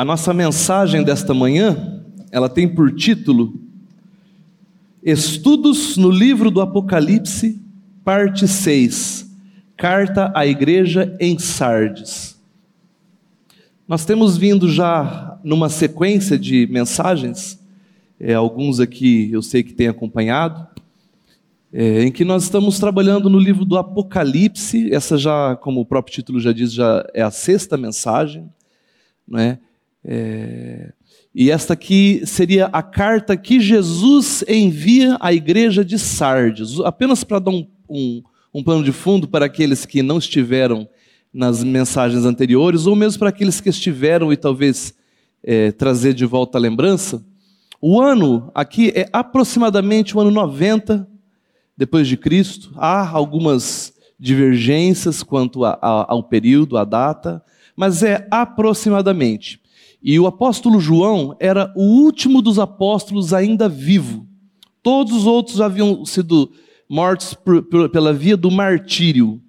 A nossa mensagem desta manhã, ela tem por título Estudos no livro do Apocalipse, parte 6. Carta à igreja em Sardes. Nós temos vindo já numa sequência de mensagens, é, alguns aqui eu sei que têm acompanhado, é, em que nós estamos trabalhando no livro do Apocalipse. Essa já, como o próprio título já diz, já é a sexta mensagem, não é? E esta aqui seria a carta que Jesus envia à igreja de Sardes. Apenas para dar um, um, um plano de fundo para aqueles que não estiveram nas mensagens anteriores, ou mesmo para aqueles que estiveram e talvez é, trazer de volta a lembrança. O ano aqui é aproximadamente o ano 90 depois de Cristo. Há algumas divergências quanto a, a, ao período, à data, mas é aproximadamente. E o apóstolo João era o último dos apóstolos ainda vivo. Todos os outros haviam sido mortos por, por, pela via do martírio.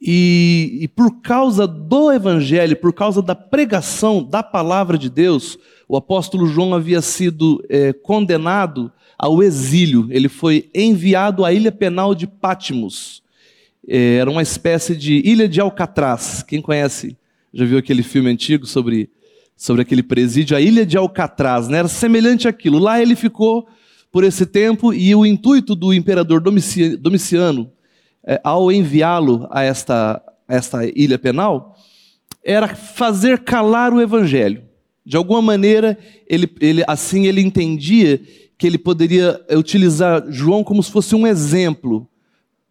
E, e, por causa do evangelho, por causa da pregação da palavra de Deus, o apóstolo João havia sido é, condenado ao exílio. Ele foi enviado à ilha penal de Patmos. É, era uma espécie de ilha de Alcatraz. Quem conhece já viu aquele filme antigo sobre, sobre aquele presídio? A Ilha de Alcatraz, né? Era semelhante àquilo. Lá ele ficou por esse tempo e o intuito do imperador Domiciano, é, ao enviá-lo a esta, a esta ilha penal, era fazer calar o evangelho. De alguma maneira, ele, ele, assim ele entendia que ele poderia utilizar João como se fosse um exemplo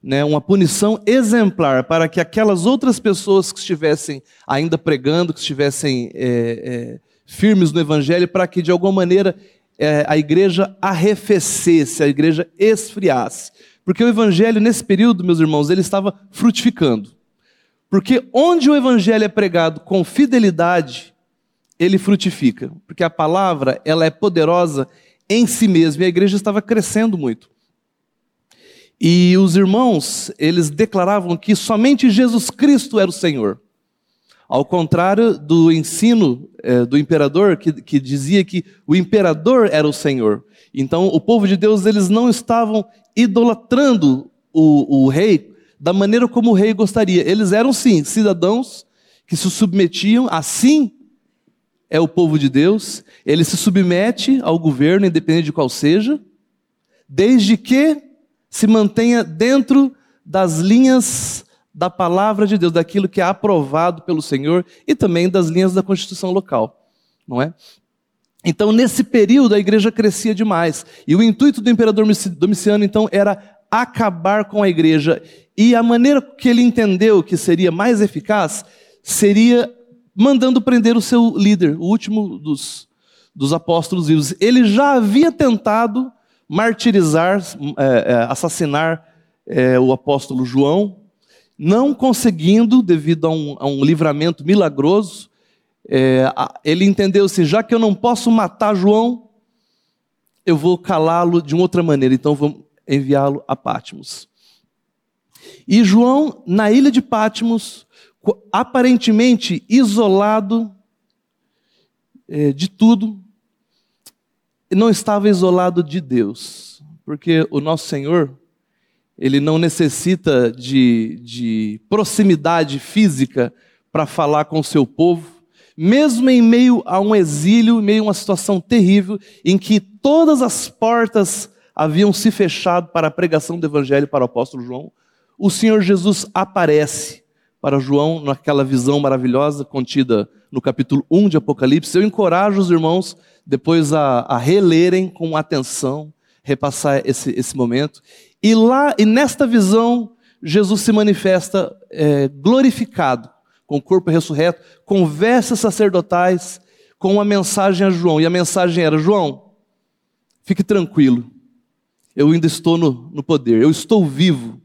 né, uma punição exemplar para que aquelas outras pessoas que estivessem ainda pregando, que estivessem é, é, firmes no Evangelho, para que de alguma maneira é, a igreja arrefecesse, a igreja esfriasse. Porque o Evangelho, nesse período, meus irmãos, ele estava frutificando. Porque onde o Evangelho é pregado com fidelidade, ele frutifica. Porque a palavra ela é poderosa em si mesma e a igreja estava crescendo muito. E os irmãos, eles declaravam que somente Jesus Cristo era o Senhor. Ao contrário do ensino é, do imperador, que, que dizia que o imperador era o Senhor. Então, o povo de Deus, eles não estavam idolatrando o, o rei da maneira como o rei gostaria. Eles eram, sim, cidadãos que se submetiam, assim é o povo de Deus, ele se submete ao governo, independente de qual seja, desde que se mantenha dentro das linhas da palavra de Deus, daquilo que é aprovado pelo Senhor e também das linhas da Constituição local, não é? Então, nesse período, a igreja crescia demais. E o intuito do imperador Domiciano, então, era acabar com a igreja. E a maneira que ele entendeu que seria mais eficaz seria mandando prender o seu líder, o último dos, dos apóstolos vivos. Ele já havia tentado martirizar, é, é, assassinar é, o apóstolo João, não conseguindo, devido a um, a um livramento milagroso, ele entendeu assim: já que eu não posso matar João, eu vou calá-lo de uma outra maneira, então vou enviá-lo a Pátimos. E João, na ilha de Pátimos, aparentemente isolado de tudo, não estava isolado de Deus, porque o nosso Senhor, ele não necessita de, de proximidade física para falar com o seu povo, mesmo em meio a um exílio, em meio a uma situação terrível, em que todas as portas haviam se fechado para a pregação do Evangelho para o apóstolo João, o Senhor Jesus aparece para João naquela visão maravilhosa contida no capítulo 1 de Apocalipse. Eu encorajo os irmãos depois a, a relerem com atenção, repassar esse, esse momento. E lá, e nesta visão, Jesus se manifesta é, glorificado, com o corpo ressurreto, com vestes sacerdotais, com uma mensagem a João. E a mensagem era: João, fique tranquilo, eu ainda estou no, no poder, eu estou vivo.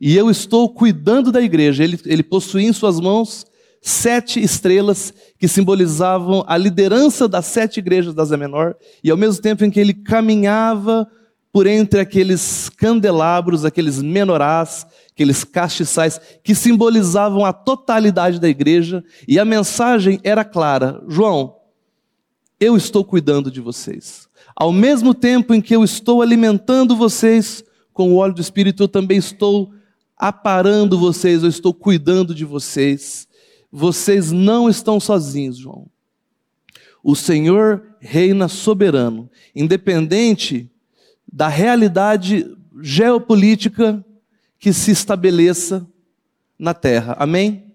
E eu estou cuidando da igreja. Ele, ele possuía em suas mãos sete estrelas que simbolizavam a liderança das sete igrejas da Ásia Menor, e ao mesmo tempo em que ele caminhava por entre aqueles candelabros, aqueles menorás aqueles castiçais que simbolizavam a totalidade da igreja, e a mensagem era clara: João, eu estou cuidando de vocês. Ao mesmo tempo em que eu estou alimentando vocês com o óleo do Espírito, eu também estou aparando vocês, eu estou cuidando de vocês. Vocês não estão sozinhos, João. O Senhor reina soberano, independente da realidade geopolítica que se estabeleça na terra. Amém?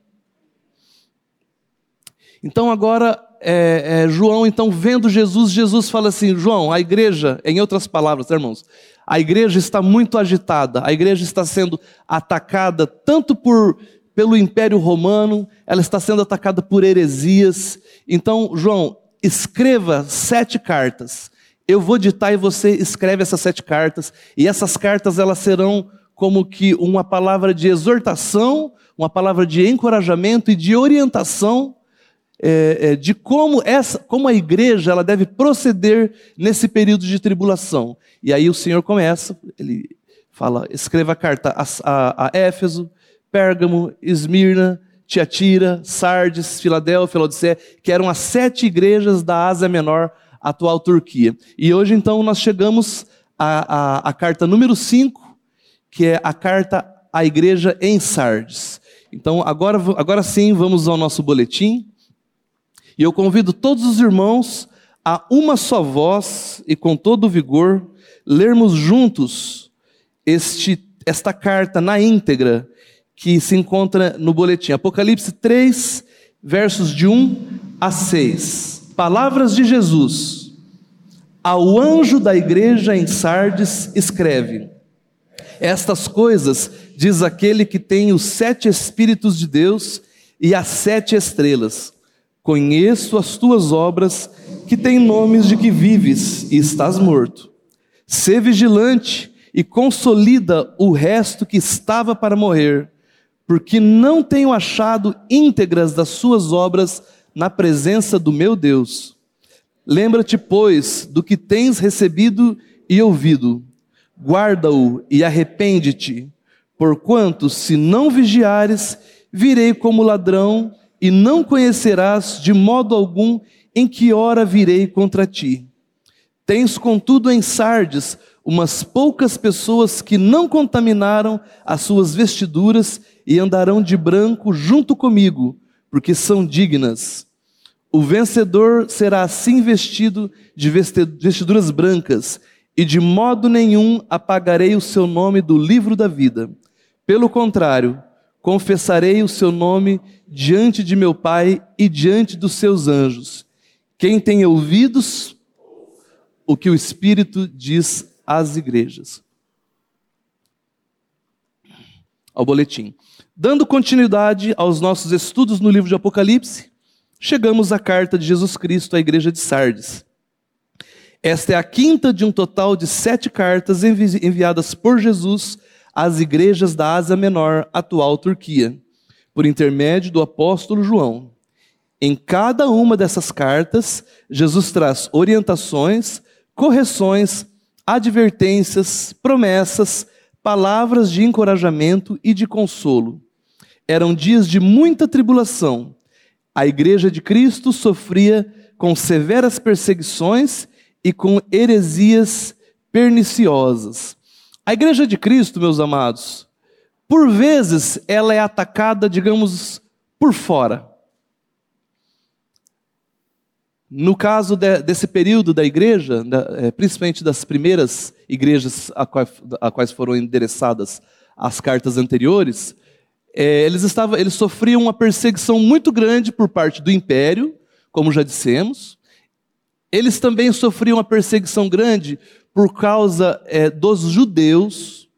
Então agora é, é, João, então vendo Jesus, Jesus fala assim: João, a igreja, em outras palavras, irmãos, a igreja está muito agitada, a igreja está sendo atacada tanto por pelo Império Romano, ela está sendo atacada por heresias. Então, João, escreva sete cartas. Eu vou ditar e você escreve essas sete cartas, e essas cartas elas serão como que uma palavra de exortação, uma palavra de encorajamento e de orientação é, é, de como essa, como a igreja ela deve proceder nesse período de tribulação. E aí o Senhor começa, ele fala, escreva a carta a, a, a Éfeso, Pérgamo, Esmirna, Tiatira, Sardes, Filadélfia, Laodicea, que eram as sete igrejas da Ásia Menor, atual Turquia. E hoje então nós chegamos à, à, à carta número 5, que é a carta à igreja em Sardes. Então agora, agora sim vamos ao nosso boletim. E eu convido todos os irmãos a uma só voz e com todo vigor lermos juntos este, esta carta na íntegra que se encontra no boletim. Apocalipse 3, versos de 1 a 6. Palavras de Jesus. Ao anjo da igreja em Sardes, escreve: Estas coisas diz aquele que tem os sete Espíritos de Deus e as sete estrelas. Conheço as tuas obras, que têm nomes de que vives e estás morto. Sê vigilante e consolida o resto que estava para morrer, porque não tenho achado íntegras das suas obras na presença do meu Deus. Lembra-te, pois, do que tens recebido e ouvido, guarda-o e arrepende-te, porquanto, se não vigiares, virei como ladrão e não conhecerás de modo algum em que hora virei contra ti. Tens, contudo, em Sardes umas poucas pessoas que não contaminaram as suas vestiduras e andarão de branco junto comigo, porque são dignas. O vencedor será assim vestido de vestiduras brancas, e de modo nenhum apagarei o seu nome do livro da vida. Pelo contrário, confessarei o seu nome diante de meu Pai e diante dos seus anjos. Quem tem ouvidos, o que o Espírito diz às igrejas. Ao boletim. Dando continuidade aos nossos estudos no livro de Apocalipse, chegamos à carta de Jesus Cristo à igreja de Sardes. Esta é a quinta de um total de sete cartas enviadas por Jesus às igrejas da Ásia Menor, atual Turquia por intermédio do apóstolo João. Em cada uma dessas cartas, Jesus traz orientações, correções, advertências, promessas, palavras de encorajamento e de consolo. Eram dias de muita tribulação. A igreja de Cristo sofria com severas perseguições e com heresias perniciosas. A igreja de Cristo, meus amados, por vezes, ela é atacada, digamos, por fora. No caso de, desse período da igreja, é, principalmente das primeiras igrejas a, qual, a quais foram endereçadas as cartas anteriores, é, eles, estavam, eles sofriam uma perseguição muito grande por parte do império, como já dissemos. Eles também sofriam uma perseguição grande por causa é, dos judeus,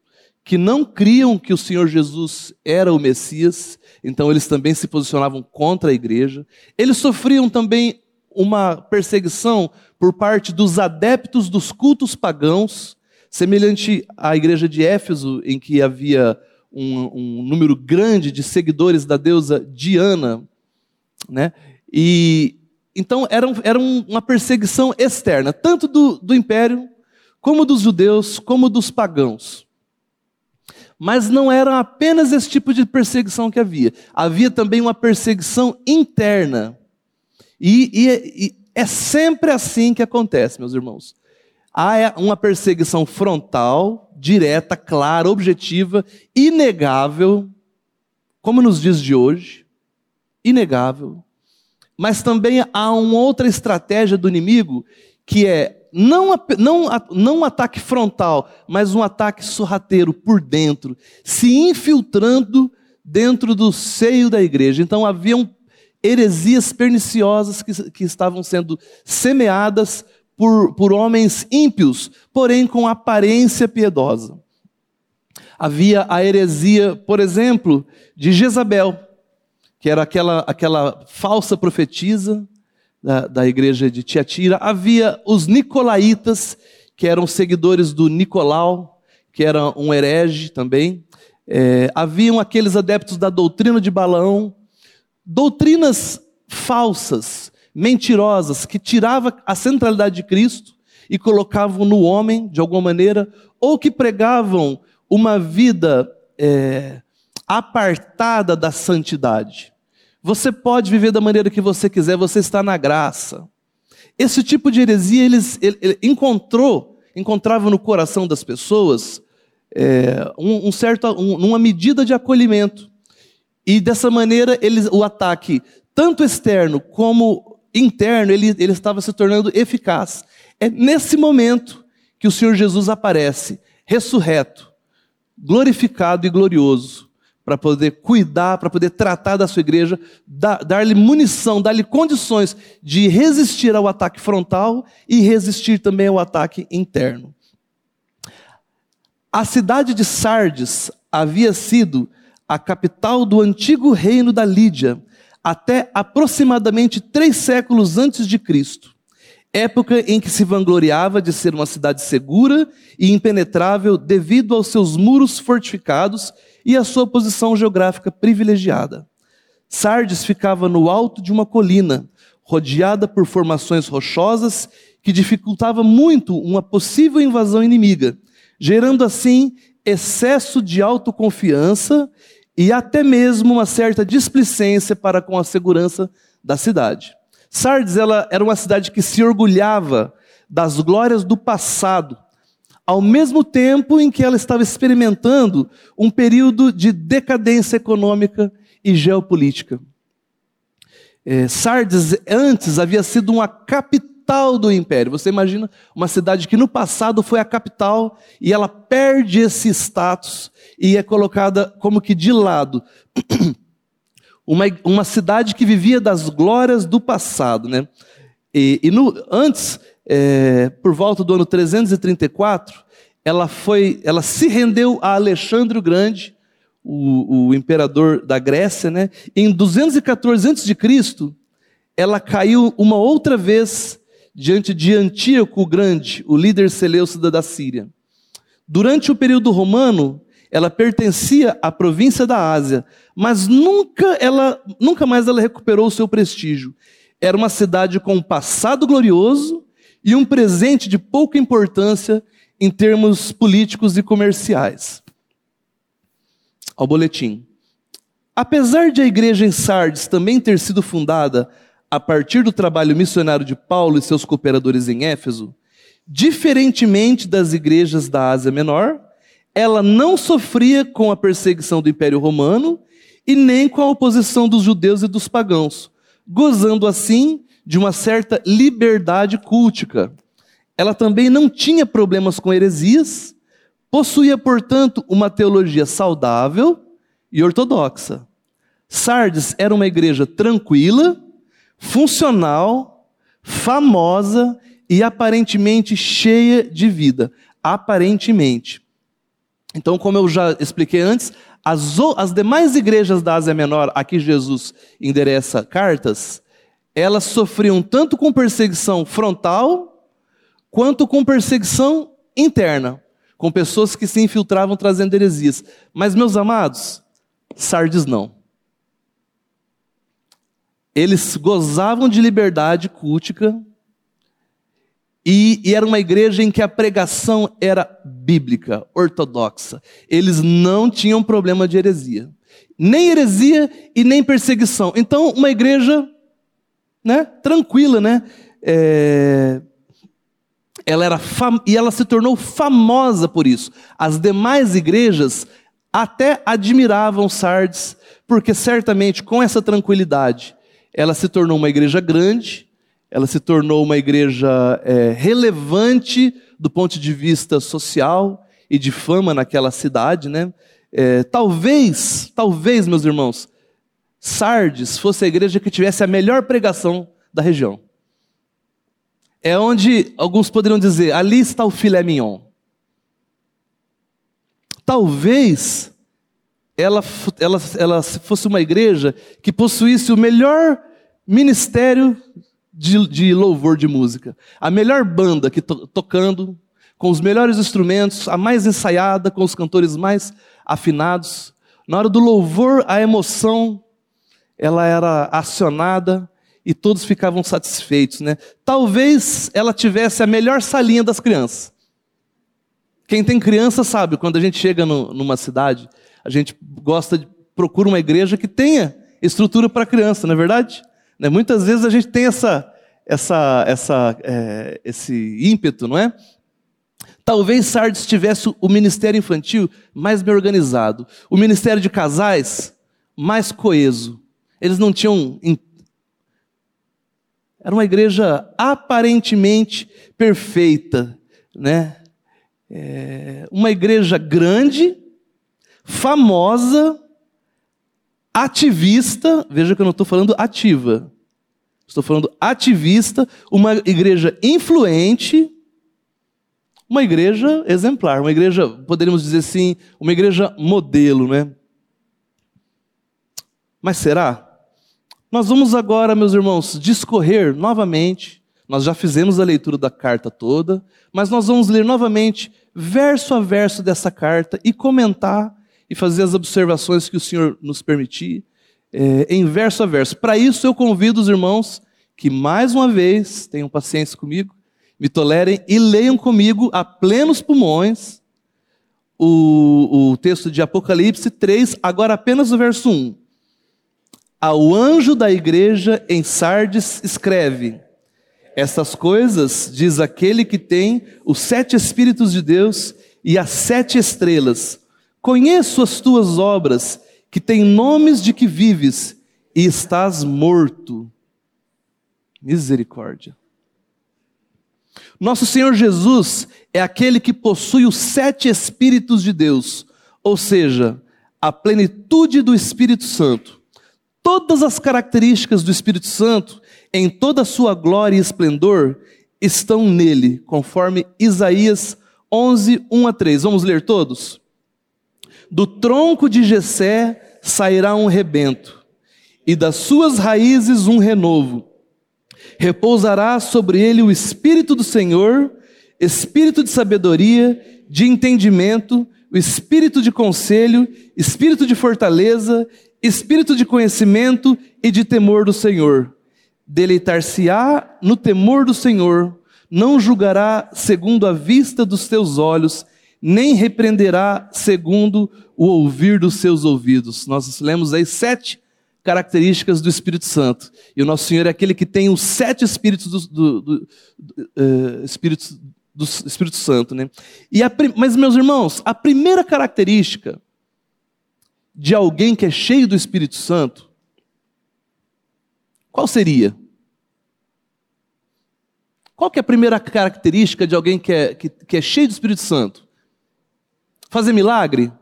que não criam que o Senhor Jesus era o Messias, então eles também se posicionavam contra a igreja. Eles sofriam também uma perseguição por parte dos adeptos dos cultos pagãos, semelhante à igreja de Éfeso, em que havia um, um número grande de seguidores da deusa Diana, né? E então era, era uma perseguição externa, tanto do, do império, como dos judeus, como dos pagãos. Mas não era apenas esse tipo de perseguição que havia. Havia também uma perseguição interna. E, e, e é sempre assim que acontece, meus irmãos. Há uma perseguição frontal, direta, clara, objetiva, inegável, como nos dias de hoje, inegável. Mas também há uma outra estratégia do inimigo, que é não, não, não um ataque frontal, mas um ataque sorrateiro por dentro, se infiltrando dentro do seio da igreja. Então haviam heresias perniciosas que, que estavam sendo semeadas por, por homens ímpios, porém com aparência piedosa. Havia a heresia, por exemplo, de Jezabel, que era aquela, aquela falsa profetisa da, da igreja de Tiatira. Havia os nicolaítas, que eram seguidores do Nicolau, que era um herege também. É, haviam aqueles adeptos da doutrina de Balaão, doutrinas falsas, mentirosas, que tiravam a centralidade de Cristo e colocavam no homem, de alguma maneira, ou que pregavam uma vida é, apartada da santidade. Você pode viver da maneira que você quiser, você está na graça. Esse tipo de heresia eles, ele, ele encontrou, encontrava no coração das pessoas é, um, um, certo, um, uma medida de acolhimento. E dessa maneira eles, o ataque, tanto externo como interno, ele, ele estava se tornando eficaz. É nesse momento que o Senhor Jesus aparece, ressurreto, glorificado e glorioso, para poder cuidar, para poder tratar da sua igreja, dar-lhe munição, dar-lhe condições de resistir ao ataque frontal e resistir também ao ataque interno. A cidade de Sardes havia sido a capital do antigo reino da Lídia, até aproximadamente três séculos antes de Cristo, época em que se vangloriava de ser uma cidade segura e impenetrável devido aos seus muros fortificados e à sua posição geográfica privilegiada. Sardes ficava no alto de uma colina, rodeada por formações rochosas que dificultava muito uma possível invasão inimiga, gerando assim excesso de autoconfiança e até mesmo uma certa displicência para com a segurança da cidade. Sardes ela era uma cidade que se orgulhava das glórias do passado, ao mesmo tempo em que ela estava experimentando um período de decadência econômica e geopolítica. É, Sardes antes havia sido uma capital capital do império. Você imagina uma cidade que no passado foi a capital e ela perde esse status e é colocada como que de lado. Uma, uma cidade que vivia das glórias do passado. Né? E, e no, antes, é, por volta do ano 334, ela, foi, ela se rendeu a Alexandre o Grande, o, o imperador da Grécia. Né? Em 214 a.C., ela caiu uma outra vez diante de Antíoco o Grande, o líder seleucida da Síria. Durante o período romano, ela pertencia à província da Ásia, mas nunca ela nunca mais ela recuperou o seu prestígio. Era uma cidade com um passado glorioso e um presente de pouca importância em termos políticos e comerciais. Ao boletim. Apesar de a igreja em Sardes também ter sido fundada a partir do trabalho missionário de Paulo e seus cooperadores em Éfeso, diferentemente das igrejas da Ásia Menor, ela não sofria com a perseguição do Império Romano e nem com a oposição dos judeus e dos pagãos, gozando assim de uma certa liberdade cultica. Ela também não tinha problemas com heresias, possuía, portanto, uma teologia saudável e ortodoxa. Sardes era uma igreja tranquila funcional, famosa e aparentemente cheia de vida. Aparentemente. Então, como eu já expliquei antes, as, as demais igrejas da Ásia Menor a que Jesus endereça cartas, elas sofriam tanto com perseguição frontal, quanto com perseguição interna, com pessoas que se infiltravam trazendo heresias. Mas, meus amados, Sardes não. Eles gozavam de liberdade cultica, E, e, era uma igreja em que a pregação era bíblica, ortodoxa. Eles não tinham problema de heresia. Nem heresia e nem perseguição. Então, uma igreja né, tranquila, né? É, ela era fam... e ela se tornou famosa por isso. As demais igrejas até admiravam Sardes, porque certamente com essa tranquilidade ela se tornou uma igreja grande, ela se tornou uma igreja é, relevante do ponto de vista social e de fama naquela cidade, né? É, talvez, talvez, meus irmãos, Sardes fosse a igreja que tivesse a melhor pregação da região. É onde alguns poderiam dizer: ali está o filé mignon. Talvez ela, ela, ela fosse uma igreja que possuísse o melhor ministério de, de louvor de música, a melhor banda que to, tocando, com os melhores instrumentos, a mais ensaiada, com os cantores mais afinados. Na hora do louvor, a emoção ela era acionada e todos ficavam satisfeitos, né? Talvez ela tivesse a melhor salinha das crianças. Quem tem criança sabe, quando a gente chega no, numa cidade, a gente gosta de procura uma igreja que tenha estrutura para criança, não é verdade? Né? Muitas vezes a gente tem essa, essa, essa, é, esse ímpeto, não é? Talvez Sardes tivesse o ministério infantil mais bem organizado, o ministério de casais mais coeso. Eles não tinham. Era uma igreja aparentemente perfeita, né? É uma igreja grande, famosa, ativista. Veja que eu não estou falando ativa, estou falando ativista, uma igreja influente, uma igreja exemplar, uma igreja, poderíamos dizer assim, uma igreja modelo, né? Mas será? Nós vamos agora, meus irmãos, discorrer novamente. Nós já fizemos a leitura da carta toda, mas nós vamos ler novamente, verso a verso dessa carta e comentar e fazer as observações que o Senhor nos permitir, é, em verso a verso. Para isso, eu convido os irmãos que, mais uma vez, tenham paciência comigo, me tolerem e leiam comigo a plenos pulmões o, o texto de Apocalipse 3, agora apenas o verso 1. Ao anjo da igreja em Sardes escreve: Estas coisas diz aquele que tem os sete Espíritos de Deus e as sete estrelas. Conheço as tuas obras, que têm nomes de que vives e estás morto. Misericórdia. Nosso Senhor Jesus é aquele que possui os sete Espíritos de Deus, ou seja, a plenitude do Espírito Santo. Todas as características do Espírito Santo, em toda a sua glória e esplendor, estão nele, conforme Isaías 11, 1 a 3. Vamos ler todos? Do tronco de Jessé sairá um rebento, e das suas raízes um renovo. Repousará sobre ele o espírito do Senhor, espírito de sabedoria, de entendimento, o espírito de conselho, espírito de fortaleza espírito de conhecimento e de temor do Senhor. Deleitar-se-á no temor do Senhor, não julgará segundo a vista dos teus olhos, nem repreenderá segundo o ouvir dos seus ouvidos. Nós lemos aí sete características do Espírito Santo. E o nosso Senhor é aquele que tem os sete espíritos do, do, do, do uh, espíritos, do Espírito Santo. Né? E a, mas, meus irmãos, a primeira característica de alguém que é cheio do Espírito Santo, qual seria? Qual que é a primeira característica de alguém que é, que, que é cheio do Espírito Santo? Fazer milagre?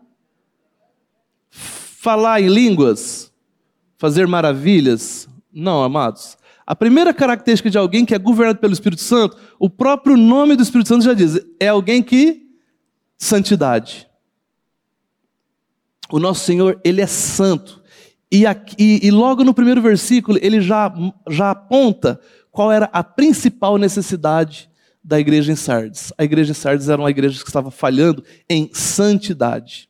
Falar em línguas? Fazer maravilhas? Não, amados. A primeira característica de alguém que é governado pelo Espírito Santo, o próprio nome do Espírito Santo já diz, é alguém que santidade. O nosso Senhor, Ele é santo. E, aqui, e logo no primeiro versículo, ele já, já aponta qual era a principal necessidade da igreja em Sardes. A igreja em Sardes era uma igreja que estava falhando em santidade.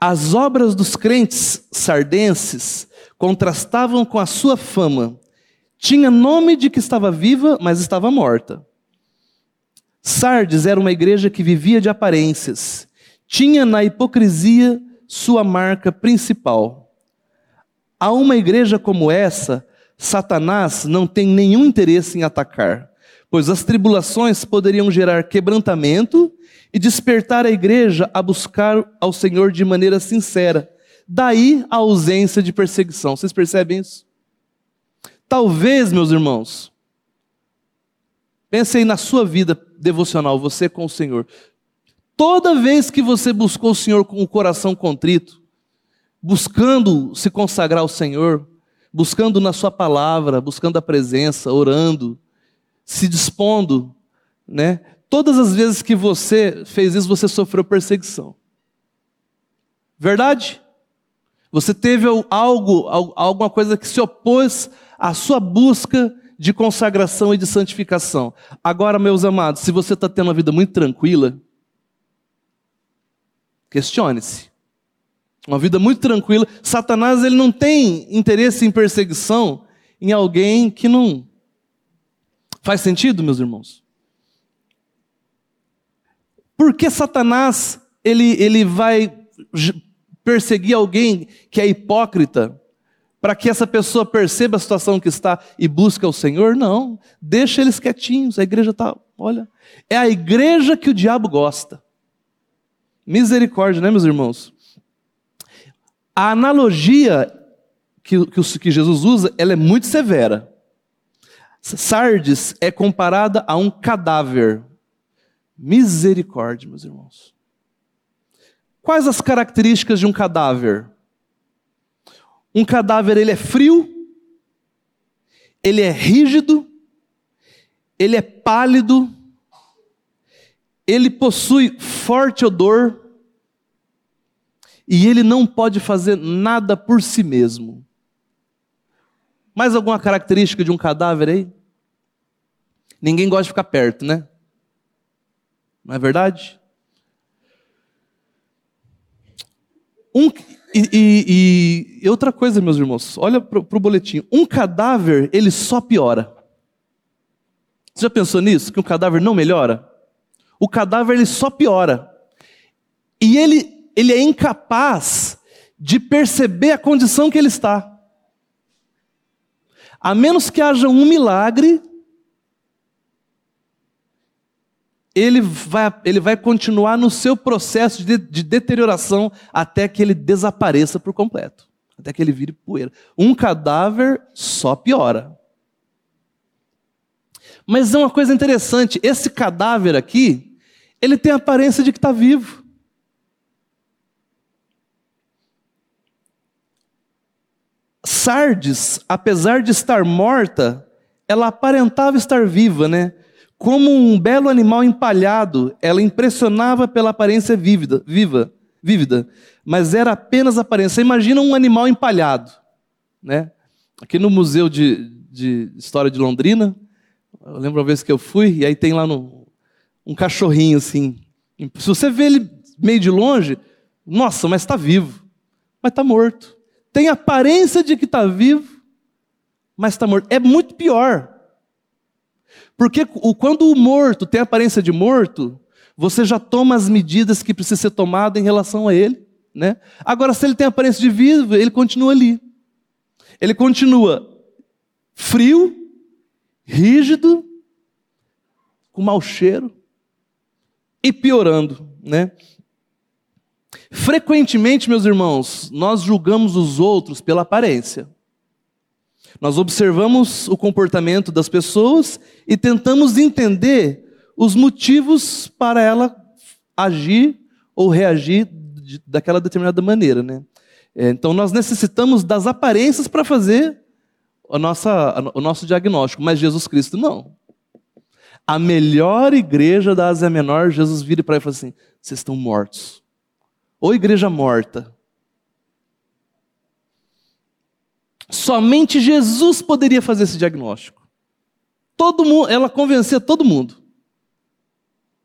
As obras dos crentes sardenses contrastavam com a sua fama Tinha nome de que estava viva, mas estava morta. Sardes era uma igreja que vivia de aparências. Tinha na hipocrisia sua marca principal. A uma igreja como essa, Satanás não tem nenhum interesse em atacar, pois as tribulações poderiam gerar quebrantamento e despertar a igreja a buscar ao Senhor de maneira sincera. Daí a ausência de perseguição. Vocês percebem isso? Talvez, meus irmãos, pensem na sua vida devocional, você com o Senhor. Toda vez que você buscou o Senhor com o coração contrito, buscando se consagrar ao Senhor, buscando na Sua palavra, buscando a presença, orando, se dispondo, né? Todas as vezes que você fez isso, você sofreu perseguição. Verdade? Você teve algo, alguma coisa que se opôs à sua busca de consagração e de santificação. Agora, meus amados, se você está tendo uma vida muito tranquila, questione-se. Uma vida muito tranquila. Satanás ele não tem interesse em perseguição em alguém que não faz sentido, meus irmãos. Por que Satanás ele, ele vai perseguir alguém que é hipócrita? Para que essa pessoa perceba a situação que está e busque o Senhor? Não. Deixa eles quietinhos. A igreja está, olha. É a igreja que o diabo gosta. Misericórdia, né, meus irmãos? A analogia que, que, que Jesus usa, ela é muito severa. Sardes é comparada a um cadáver. Misericórdia, meus irmãos. Quais as características de um cadáver? Um cadáver ele é frio, ele é rígido, ele é pálido, ele possui forte odor, e ele não pode fazer nada por si mesmo. Mais alguma característica de um cadáver aí? Ninguém gosta de ficar perto, né? Não é verdade? Um, e, e, e, outra coisa, meus irmãos, olha para o boletim. Um cadáver, ele só piora. Você já pensou nisso? Que um cadáver não melhora? O cadáver, ele só piora. E ele ele é incapaz de perceber a condição que ele está. A menos que haja um milagre, ele vai, ele vai continuar no seu processo de, de deterioração até que ele desapareça por completo até que ele vire poeira. Um cadáver só piora. Mas é uma coisa interessante: esse cadáver aqui, ele tem a aparência de que está vivo. Sardes, apesar de estar morta, ela aparentava estar viva, né? Como um belo animal empalhado, ela impressionava pela aparência vívida, viva, vívida, mas era apenas aparência. Imagina um animal empalhado, né? Aqui no Museu de, de História de Londrina, eu lembro uma vez que eu fui, e aí tem lá no, um cachorrinho assim. Se você vê ele meio de longe, nossa, mas está vivo, mas está morto tem aparência de que está vivo, mas está morto. É muito pior. Porque quando o morto tem aparência de morto, você já toma as medidas que precisam ser tomadas em relação a ele. Né? Agora, se ele tem aparência de vivo, ele continua ali. Ele continua frio, rígido, com mau cheiro e piorando. Né? Frequentemente, meus irmãos, nós julgamos os outros pela aparência. Nós observamos o comportamento das pessoas e tentamos entender os motivos para ela agir ou reagir daquela determinada maneira, né? É, então nós necessitamos das aparências para fazer a nossa, o nosso diagnóstico, mas Jesus Cristo não. A melhor igreja da Ásia Menor, Jesus vira para ele e fala assim: vocês estão mortos ou igreja morta. Somente Jesus poderia fazer esse diagnóstico. Todo mundo, ela convencia todo mundo.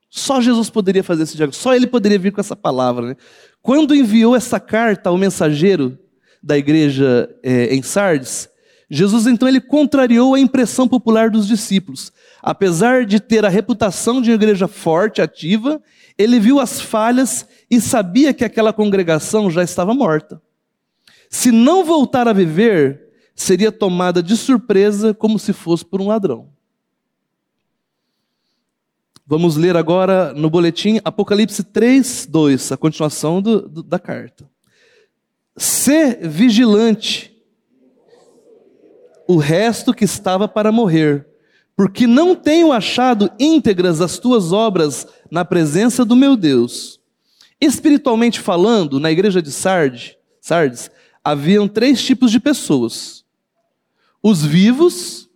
Só Jesus poderia fazer esse diagnóstico, só ele poderia vir com essa palavra. Né? Quando enviou essa carta ao mensageiro da igreja é, em Sardes, Jesus então ele contrariou a impressão popular dos discípulos. Apesar de ter a reputação de uma igreja forte, ativa, ele viu as falhas e sabia que aquela congregação já estava morta. Se não voltar a viver, seria tomada de surpresa como se fosse por um ladrão. Vamos ler agora no boletim Apocalipse 3, 2, a continuação do, do, da carta. Ser vigilante, o resto que estava para morrer, porque não tenho achado íntegras as tuas obras na presença do meu Deus. Espiritualmente falando, na igreja de Sardes, Sardes haviam três tipos de pessoas: os vivos,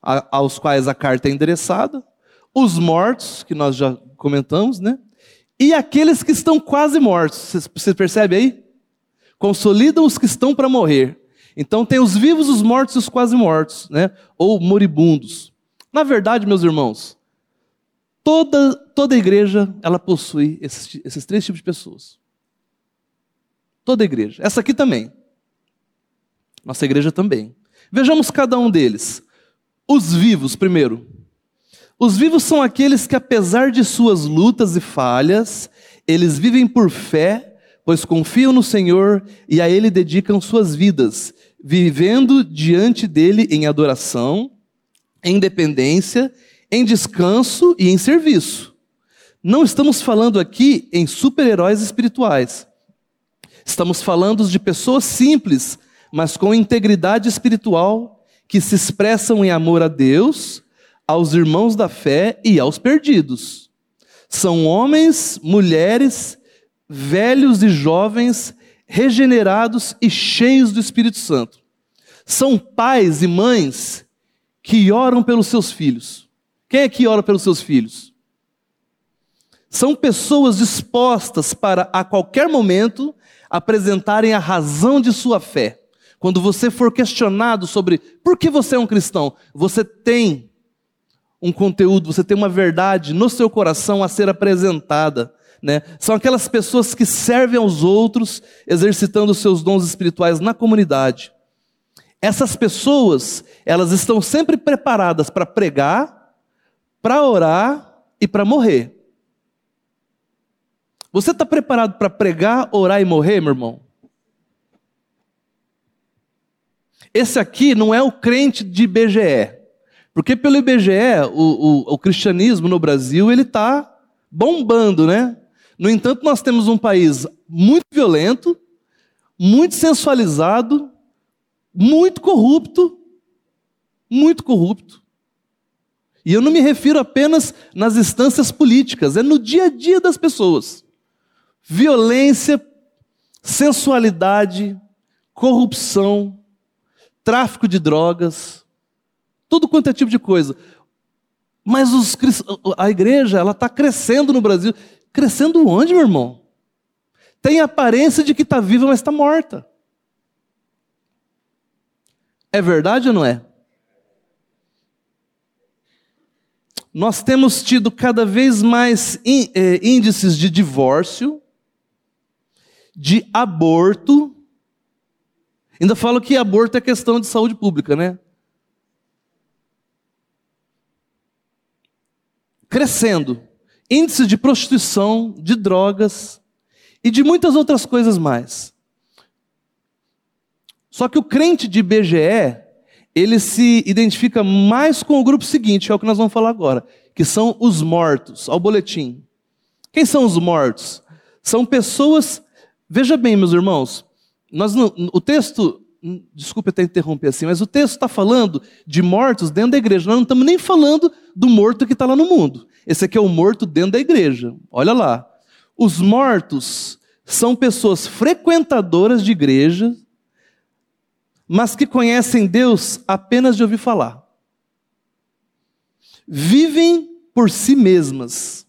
aos quais a carta é endereçada, os mortos, que nós já comentamos, né? E aqueles que estão quase mortos. Você percebe aí? Consolidam os que estão para morrer. Então tem os vivos, os mortos e os quase mortos, né? Ou moribundos. Na verdade, meus irmãos, toda, toda igreja ela possui esses, esses três tipos de pessoas. Toda igreja. Essa aqui também. Nossa igreja também. Vejamos cada um deles. Os vivos, primeiro. Os vivos são aqueles que, apesar de suas lutas e falhas, eles vivem por fé, pois confiam no Senhor e a Ele dedicam suas vidas, vivendo diante dele em adoração, em dependência, em descanso e em serviço. Não estamos falando aqui em super-heróis espirituais. Estamos falando de pessoas simples, mas com integridade espiritual, que se expressam em amor a Deus, aos irmãos da fé e aos perdidos. São homens, mulheres, velhos e jovens, regenerados e cheios do Espírito Santo. São pais e mães que oram pelos seus filhos. Quem é que ora pelos seus filhos? São pessoas dispostas para, a qualquer momento, apresentarem a razão de sua fé. Quando você for questionado sobre por que você é um cristão, você tem um conteúdo, você tem uma verdade no seu coração a ser apresentada. Né? São aquelas pessoas que servem aos outros, exercitando seus dons espirituais na comunidade. Essas pessoas, elas estão sempre preparadas para pregar, para orar e para morrer. Você está preparado para pregar, orar e morrer, meu irmão? Esse aqui não é o crente de IBGE. Porque pelo IBGE, o, o, o cristianismo no Brasil, ele está bombando, né? No entanto, nós temos um país muito violento, muito sensualizado, muito corrupto, muito corrupto. E eu não me refiro apenas nas instâncias políticas, é no dia a dia das pessoas violência, sensualidade, corrupção, tráfico de drogas, tudo quanto é tipo de coisa. Mas os, a igreja, ela está crescendo no Brasil. Crescendo onde, meu irmão? Tem aparência de que está viva, mas está morta. É verdade ou não é? Nós temos tido cada vez mais eh, índices de divórcio, de aborto. Ainda falo que aborto é questão de saúde pública, né? Crescendo. Índice de prostituição, de drogas e de muitas outras coisas mais. Só que o crente de BGE, ele se identifica mais com o grupo seguinte, é o que nós vamos falar agora, que são os mortos, ao boletim. Quem são os mortos? São pessoas Veja bem, meus irmãos, nós não, o texto, desculpe até interromper assim, mas o texto está falando de mortos dentro da igreja. Nós não estamos nem falando do morto que está lá no mundo. Esse aqui é o morto dentro da igreja. Olha lá. Os mortos são pessoas frequentadoras de igreja, mas que conhecem Deus apenas de ouvir falar. Vivem por si mesmas.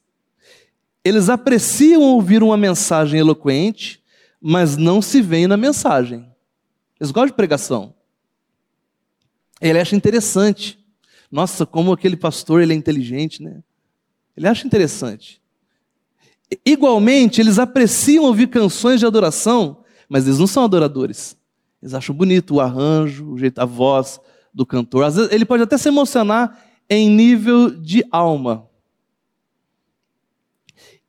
Eles apreciam ouvir uma mensagem eloquente, mas não se veem na mensagem. Eles gostam de pregação. Ele acha interessante. Nossa, como aquele pastor ele é inteligente, né? Ele acha interessante. Igualmente, eles apreciam ouvir canções de adoração, mas eles não são adoradores. Eles acham bonito o arranjo, o jeito, a voz do cantor. Às vezes ele pode até se emocionar em nível de alma.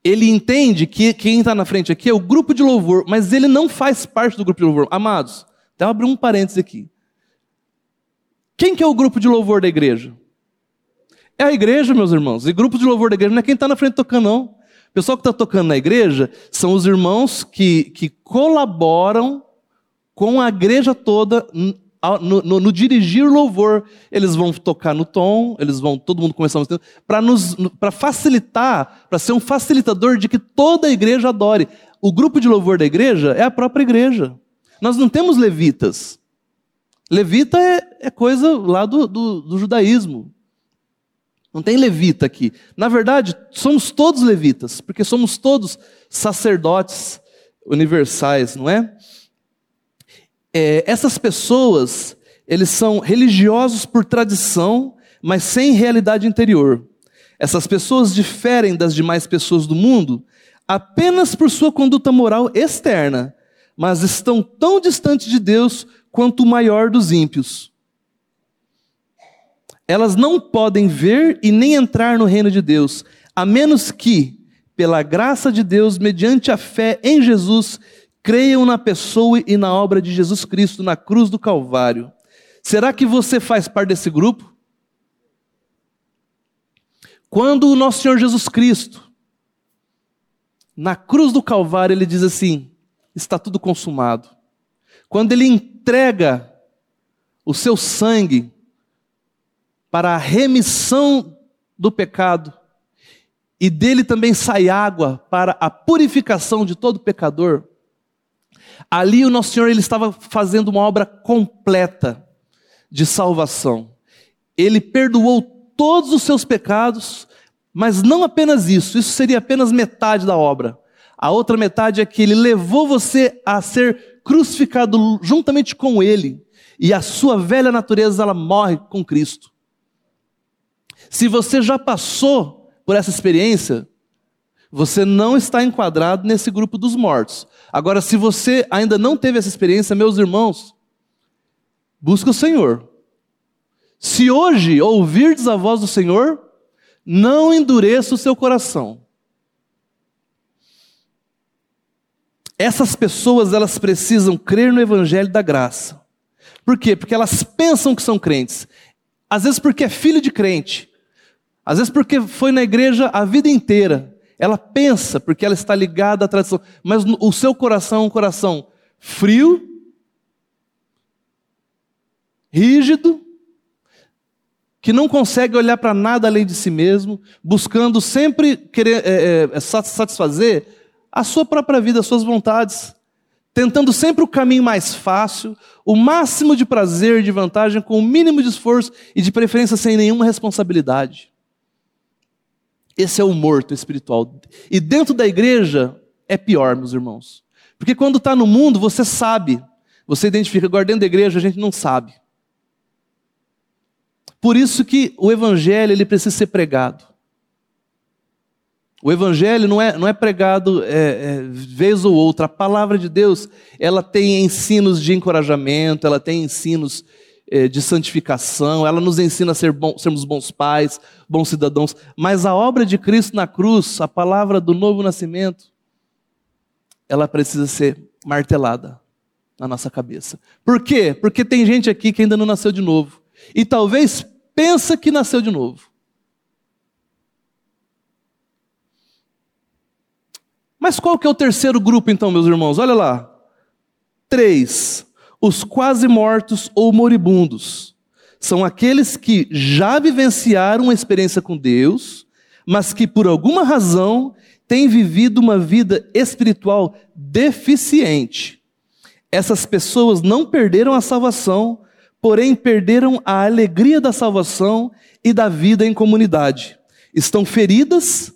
Ele entende que quem está na frente aqui é o grupo de louvor, mas ele não faz parte do grupo de louvor. Amados, até abrir um parênteses aqui. Quem que é o grupo de louvor da igreja? É a igreja, meus irmãos. E grupo de louvor da igreja não é quem está na frente tocando, não. O pessoal que está tocando na igreja são os irmãos que, que colaboram com a igreja toda no, no, no, dirigir louvor. Eles vão tocar no tom, eles vão, todo mundo começar a para nos para facilitar, para ser um facilitador de que toda a igreja adore. O grupo de louvor da igreja é a própria igreja. Nós não temos levitas. Levita é, é coisa lá do, do, do judaísmo. Não tem levita aqui. Na verdade, somos todos levitas, porque somos todos sacerdotes universais, não é? é? essas pessoas, eles são religiosos por tradição, mas sem realidade interior. Essas pessoas diferem das demais pessoas do mundo apenas por sua conduta moral externa, mas estão tão distantes de Deus quanto o maior dos ímpios elas não podem ver e nem entrar no reino de Deus, a menos que, pela graça de Deus, mediante a fé em Jesus, creiam na pessoa e na obra de Jesus Cristo na cruz do Calvário. Será que você faz parte desse grupo? Quando o nosso Senhor Jesus Cristo, na cruz do Calvário, ele diz assim: está tudo consumado. Quando ele entrega o seu sangue para a remissão do pecado, e dele também sai água para a purificação de todo pecador. Ali o nosso Senhor ele estava fazendo uma obra completa de salvação. Ele perdoou todos os seus pecados, mas não apenas isso, isso seria apenas metade da obra. A outra metade é que ele levou você a ser crucificado juntamente com ele, e a sua velha natureza ela morre com Cristo. Se você já passou por essa experiência, você não está enquadrado nesse grupo dos mortos. Agora, se você ainda não teve essa experiência, meus irmãos, busque o Senhor. Se hoje ouvirdes a voz do Senhor, não endureça o seu coração. Essas pessoas, elas precisam crer no evangelho da graça. Por quê? Porque elas pensam que são crentes. Às vezes porque é filho de crente. Às vezes porque foi na igreja a vida inteira. Ela pensa porque ela está ligada à tradição, mas o seu coração é um coração frio, rígido, que não consegue olhar para nada além de si mesmo, buscando sempre querer é, é, satisfazer a sua própria vida, as suas vontades, tentando sempre o caminho mais fácil, o máximo de prazer, de vantagem, com o mínimo de esforço e de preferência sem nenhuma responsabilidade. Esse é o morto espiritual. E dentro da igreja é pior, meus irmãos. Porque quando está no mundo, você sabe, você identifica. Agora, dentro da igreja, a gente não sabe. Por isso que o evangelho ele precisa ser pregado. O evangelho não é, não é pregado é, é, vez ou outra. A palavra de Deus, ela tem ensinos de encorajamento, ela tem ensinos de santificação, ela nos ensina a ser bom, sermos bons pais, bons cidadãos, mas a obra de Cristo na cruz, a palavra do novo nascimento, ela precisa ser martelada na nossa cabeça. Por quê? Porque tem gente aqui que ainda não nasceu de novo e talvez pensa que nasceu de novo. Mas qual que é o terceiro grupo então, meus irmãos? Olha lá. Três os quase mortos ou moribundos. São aqueles que já vivenciaram uma experiência com Deus, mas que por alguma razão têm vivido uma vida espiritual deficiente. Essas pessoas não perderam a salvação, porém perderam a alegria da salvação e da vida em comunidade. Estão feridas,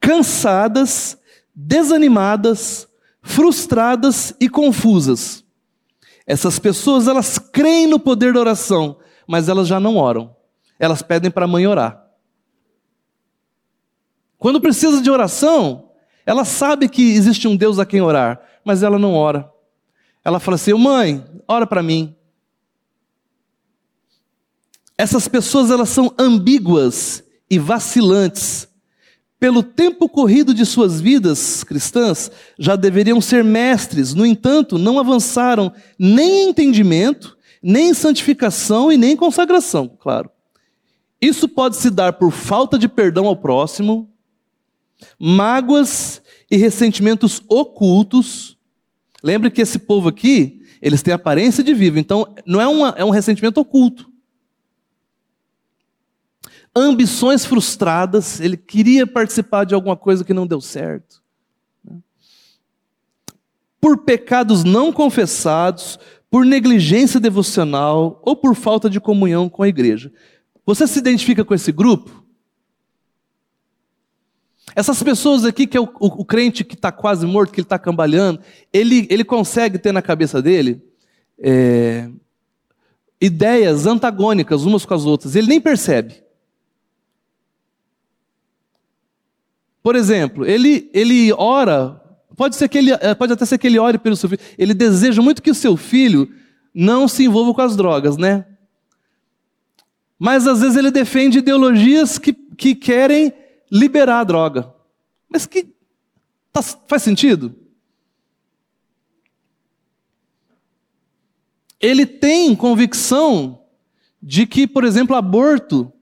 cansadas, desanimadas, frustradas e confusas. Essas pessoas, elas creem no poder da oração, mas elas já não oram. Elas pedem para a mãe orar. Quando precisa de oração, ela sabe que existe um Deus a quem orar, mas ela não ora. Ela fala assim: mãe, ora para mim. Essas pessoas elas são ambíguas e vacilantes. Pelo tempo corrido de suas vidas cristãs, já deveriam ser mestres, no entanto, não avançaram nem em entendimento, nem em santificação e nem em consagração, claro. Isso pode se dar por falta de perdão ao próximo, mágoas e ressentimentos ocultos. Lembre que esse povo aqui, eles têm aparência de vivo, então não é, uma, é um ressentimento oculto. Ambições frustradas, ele queria participar de alguma coisa que não deu certo. Por pecados não confessados, por negligência devocional ou por falta de comunhão com a igreja. Você se identifica com esse grupo? Essas pessoas aqui, que é o, o, o crente que está quase morto, que ele está cambaleando, ele, ele consegue ter na cabeça dele é, ideias antagônicas umas com as outras. Ele nem percebe. Por exemplo, ele, ele ora, pode, ser que ele, é, pode até ser que ele ore pelo seu filho, ele deseja muito que o seu filho não se envolva com as drogas, né? Mas às vezes ele defende ideologias que, que querem liberar a droga. Mas que tá, faz sentido? Ele tem convicção de que, por exemplo, aborto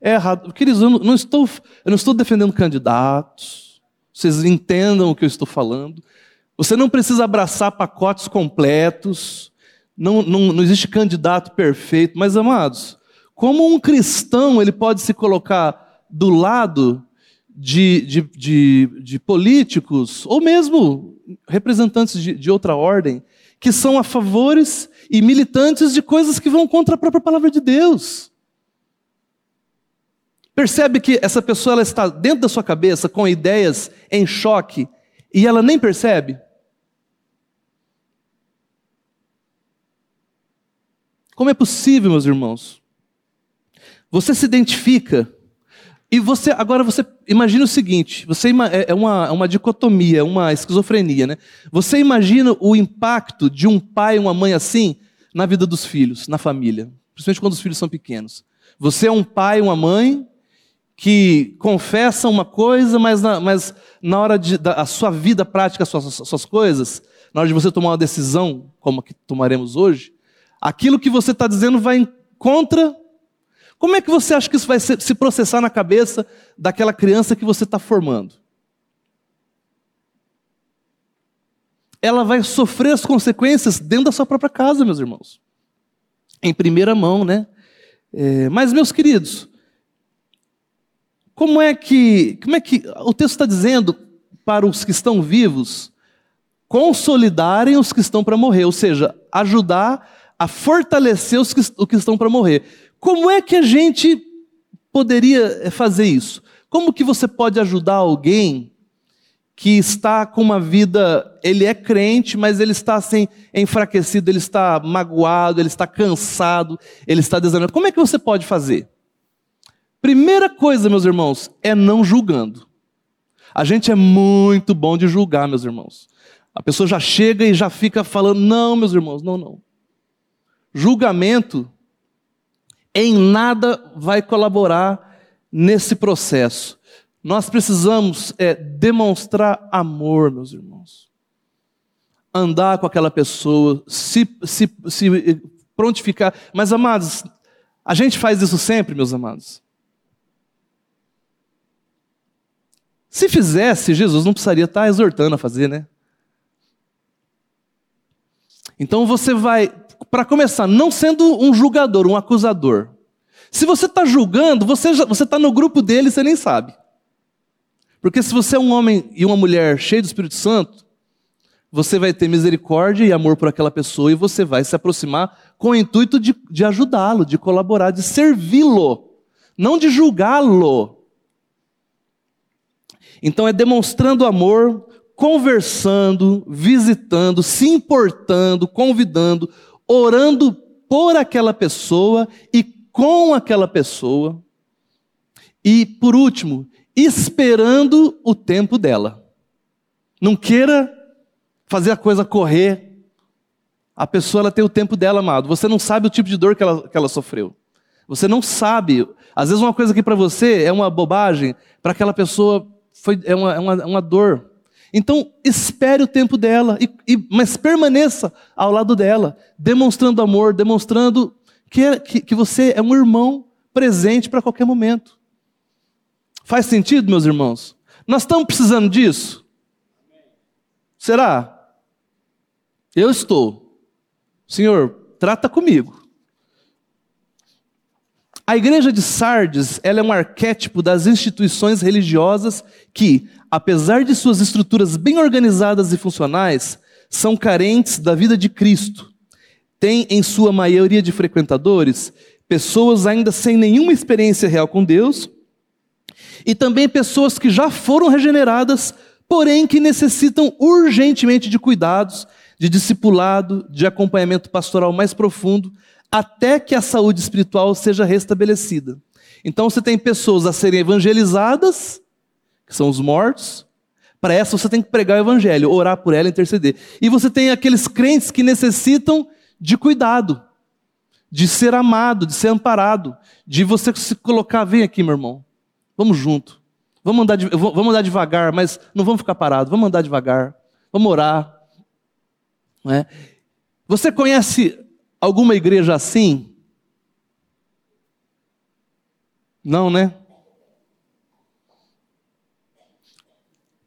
é errado. Queridos, eu não estou, eu não estou defendendo candidatos. Vocês entendam o que eu estou falando. Você não precisa abraçar pacotes completos. Não, não, não existe candidato perfeito. Mas, amados, como um cristão ele pode se colocar do lado de, de, de, de políticos, ou mesmo representantes de, de outra ordem, que são a favores e militantes de coisas que vão contra a própria palavra de Deus. Percebe que essa pessoa ela está dentro da sua cabeça com ideias em choque e ela nem percebe? Como é possível, meus irmãos, você se identifica e você agora você imagina o seguinte: você é, é uma, é uma dicotomia, uma esquizofrenia, né? Você imagina o impacto de um pai e uma mãe assim na vida dos filhos, na família, principalmente quando os filhos são pequenos. Você é um pai, uma mãe que confessam uma coisa, mas na, mas na hora de da, sua vida prática, as suas, suas coisas, na hora de você tomar uma decisão, como a que tomaremos hoje, aquilo que você está dizendo vai contra como é que você acha que isso vai se processar na cabeça daquela criança que você está formando? Ela vai sofrer as consequências dentro da sua própria casa, meus irmãos. Em primeira mão, né? É, mas, meus queridos, como é que, como é que o texto está dizendo para os que estão vivos consolidarem os que estão para morrer, ou seja, ajudar a fortalecer os que, os que estão para morrer. Como é que a gente poderia eh, fazer isso? Como que você pode ajudar alguém que está com uma vida, ele é crente, mas ele está assim, enfraquecido, ele está magoado, ele está cansado, ele está desanimado. Como é que você pode fazer? Primeira coisa, meus irmãos, é não julgando. A gente é muito bom de julgar, meus irmãos. A pessoa já chega e já fica falando, não, meus irmãos, não, não. Julgamento em nada vai colaborar nesse processo. Nós precisamos é, demonstrar amor, meus irmãos. Andar com aquela pessoa, se, se, se prontificar. Mas, amados, a gente faz isso sempre, meus amados. Se fizesse, Jesus não precisaria estar exortando a fazer, né? Então você vai para começar, não sendo um julgador, um acusador. Se você está julgando, você está no grupo dele e você nem sabe. Porque se você é um homem e uma mulher cheio do Espírito Santo, você vai ter misericórdia e amor por aquela pessoa e você vai se aproximar com o intuito de, de ajudá-lo, de colaborar, de servi-lo, não de julgá-lo. Então é demonstrando amor, conversando, visitando, se importando, convidando, orando por aquela pessoa e com aquela pessoa. E, por último, esperando o tempo dela. Não queira fazer a coisa correr A pessoa ela tem o tempo dela, amado. Você não sabe o tipo de dor que ela, que ela sofreu. Você não sabe. Às vezes uma coisa que para você é uma bobagem, para aquela pessoa foi, é, uma, é uma, uma dor. Então, espere o tempo dela, e, e, mas permaneça ao lado dela, demonstrando amor, demonstrando que, que, que você é um irmão presente para qualquer momento. Faz sentido, meus irmãos? Nós estamos precisando disso? Será? Eu estou. Senhor, trata comigo. A igreja de Sardes, ela é um arquétipo das instituições religiosas que, apesar de suas estruturas bem organizadas e funcionais, são carentes da vida de Cristo. Tem em sua maioria de frequentadores pessoas ainda sem nenhuma experiência real com Deus e também pessoas que já foram regeneradas, porém que necessitam urgentemente de cuidados, de discipulado, de acompanhamento pastoral mais profundo, até que a saúde espiritual seja restabelecida. Então você tem pessoas a serem evangelizadas, que são os mortos. Para essa você tem que pregar o evangelho, orar por ela, interceder. E você tem aqueles crentes que necessitam de cuidado, de ser amado, de ser amparado, de você se colocar, vem aqui, meu irmão. Vamos junto. Vamos andar, vamos andar devagar, mas não vamos ficar parados. Vamos andar devagar. Vamos orar. É? Você conhece alguma igreja assim? Não, né?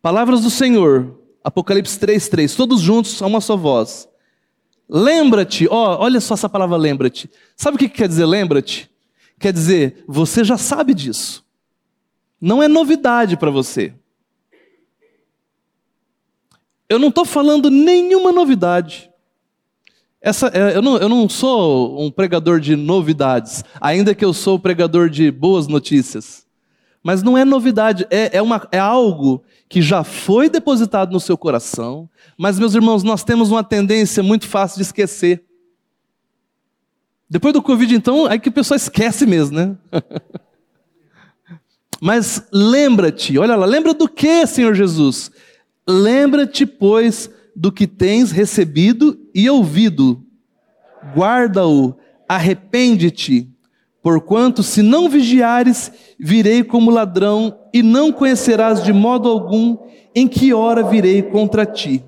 Palavras do Senhor, Apocalipse 3:3, todos juntos a uma só voz. Lembra-te, ó, olha só essa palavra lembra-te. Sabe o que quer dizer lembra-te? Quer dizer, você já sabe disso. Não é novidade para você. Eu não estou falando nenhuma novidade. Essa, é, eu, não, eu não sou um pregador de novidades, ainda que eu sou pregador de boas notícias. Mas não é novidade, é, é, uma, é algo que já foi depositado no seu coração. Mas, meus irmãos, nós temos uma tendência muito fácil de esquecer. Depois do Covid, então, aí que o pessoal esquece mesmo, né? Mas lembra-te, olha lá, lembra do que, Senhor Jesus? Lembra-te, pois, do que tens recebido e ouvido. Guarda-o, arrepende-te, porquanto se não vigiares, virei como ladrão e não conhecerás de modo algum em que hora virei contra ti.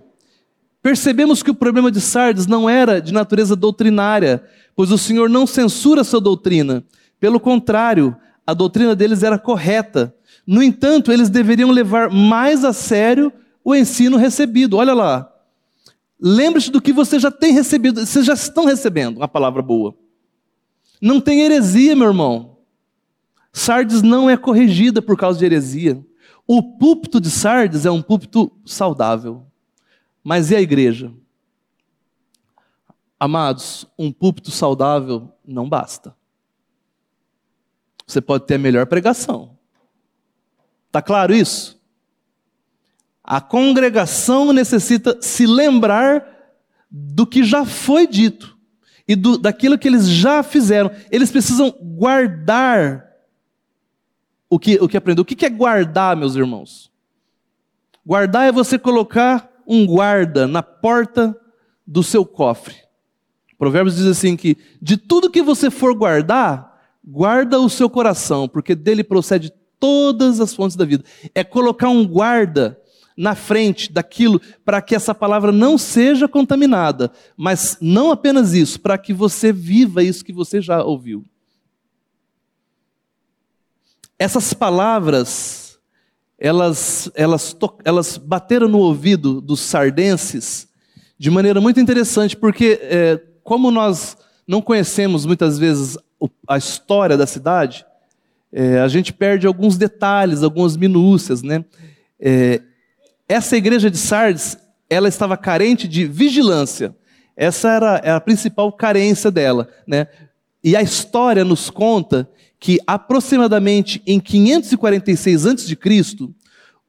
Percebemos que o problema de Sardes não era de natureza doutrinária, pois o Senhor não censura sua doutrina. Pelo contrário, a doutrina deles era correta. No entanto, eles deveriam levar mais a sério o ensino recebido. Olha lá. Lembre-se do que você já tem recebido, vocês já estão recebendo uma palavra boa. Não tem heresia, meu irmão. Sardes não é corrigida por causa de heresia. O púlpito de Sardes é um púlpito saudável. Mas e a igreja? Amados, um púlpito saudável não basta. Você pode ter a melhor pregação. Está claro isso? A congregação necessita se lembrar do que já foi dito e do, daquilo que eles já fizeram. Eles precisam guardar o que, o que aprendeu. O que é guardar, meus irmãos? Guardar é você colocar um guarda na porta do seu cofre. Provérbios diz assim que de tudo que você for guardar, Guarda o seu coração, porque dele procede todas as fontes da vida. É colocar um guarda na frente daquilo para que essa palavra não seja contaminada, mas não apenas isso, para que você viva isso que você já ouviu. Essas palavras, elas, elas, elas bateram no ouvido dos sardenses de maneira muito interessante, porque é, como nós não conhecemos muitas vezes a história da cidade, é, a gente perde alguns detalhes, algumas minúcias, né? É, essa igreja de Sardes, ela estava carente de vigilância. Essa era, a principal carência dela, né? E a história nos conta que aproximadamente em 546 a.C.,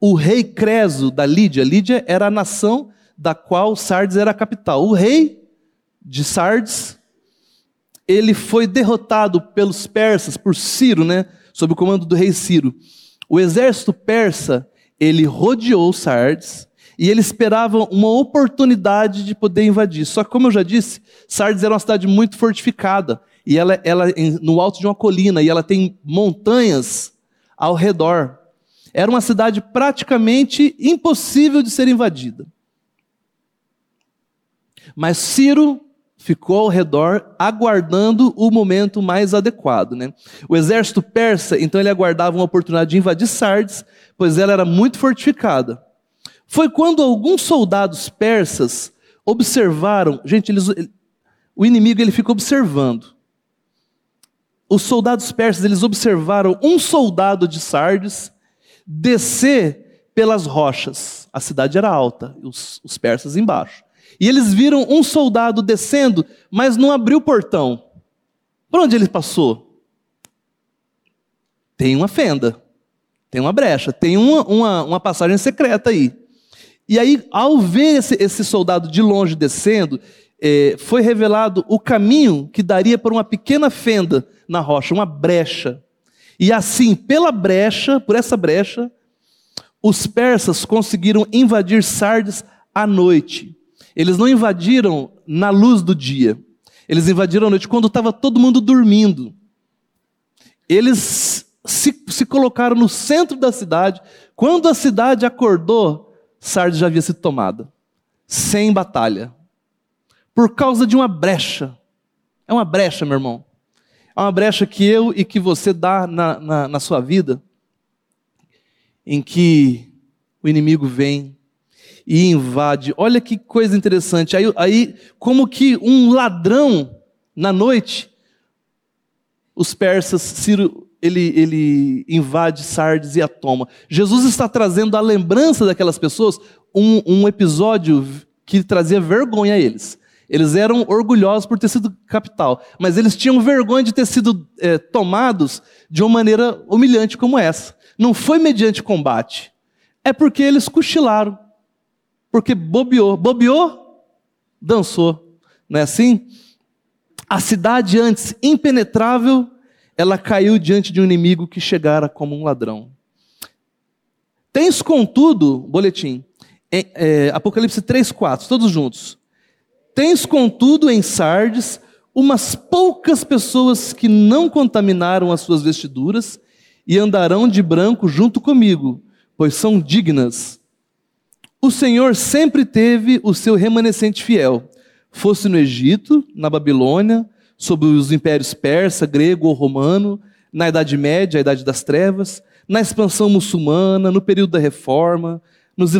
o rei Creso da Lídia, Lídia era a nação da qual Sardes era a capital. O rei de Sardes ele foi derrotado pelos persas, por Ciro, né, sob o comando do rei Ciro. O exército persa, ele rodeou Sardes, E ele esperava uma oportunidade de poder invadir. Só que, como eu já disse, Sardes era uma cidade muito fortificada. E ela, ela no alto de uma colina, e ela tem montanhas ao redor. Era uma cidade praticamente impossível de ser invadida. Mas Ciro ficou ao redor aguardando o momento mais adequado. Né? O exército persa, então, ele aguardava uma oportunidade de invadir Sardes, pois ela era muito fortificada. Foi quando alguns soldados persas observaram, gente, eles, o inimigo ele fica observando. Os soldados persas eles observaram um soldado de Sardes descer pelas rochas. A cidade era alta, os, os persas embaixo. E eles viram um soldado descendo, mas não abriu o portão. Por onde ele passou? Tem uma fenda, tem uma brecha, tem uma, uma, uma passagem secreta aí. E aí, ao ver esse, esse soldado de longe descendo, é, foi revelado o caminho que daria para uma pequena fenda na rocha, uma brecha. E assim, pela brecha, por essa brecha, os persas conseguiram invadir Sardes à noite. Eles não invadiram na luz do dia. Eles invadiram à noite quando estava todo mundo dormindo. Eles se, se colocaram no centro da cidade. Quando a cidade acordou, Sardes já havia sido tomada. Sem batalha. Por causa de uma brecha. É uma brecha, meu irmão. É uma brecha que eu e que você dá na, na, na sua vida, em que o inimigo vem e invade. Olha que coisa interessante. Aí, aí, como que um ladrão, na noite, os persas, Ciro, ele, ele invade Sardes e a toma. Jesus está trazendo a lembrança daquelas pessoas um, um episódio que trazia vergonha a eles. Eles eram orgulhosos por ter sido capital, mas eles tinham vergonha de ter sido é, tomados de uma maneira humilhante como essa. Não foi mediante combate, é porque eles cochilaram porque bobeou. Bobeou, dançou. Não é assim? A cidade antes impenetrável, ela caiu diante de um inimigo que chegara como um ladrão. Tens, contudo, boletim, é, é, Apocalipse 3, 4, todos juntos. Tens, contudo, em Sardes, umas poucas pessoas que não contaminaram as suas vestiduras e andarão de branco junto comigo, pois são dignas. O Senhor sempre teve o seu remanescente fiel, fosse no Egito, na Babilônia, sob os impérios persa, grego ou romano, na Idade Média, a Idade das Trevas, na expansão muçulmana, no período da Reforma, nos,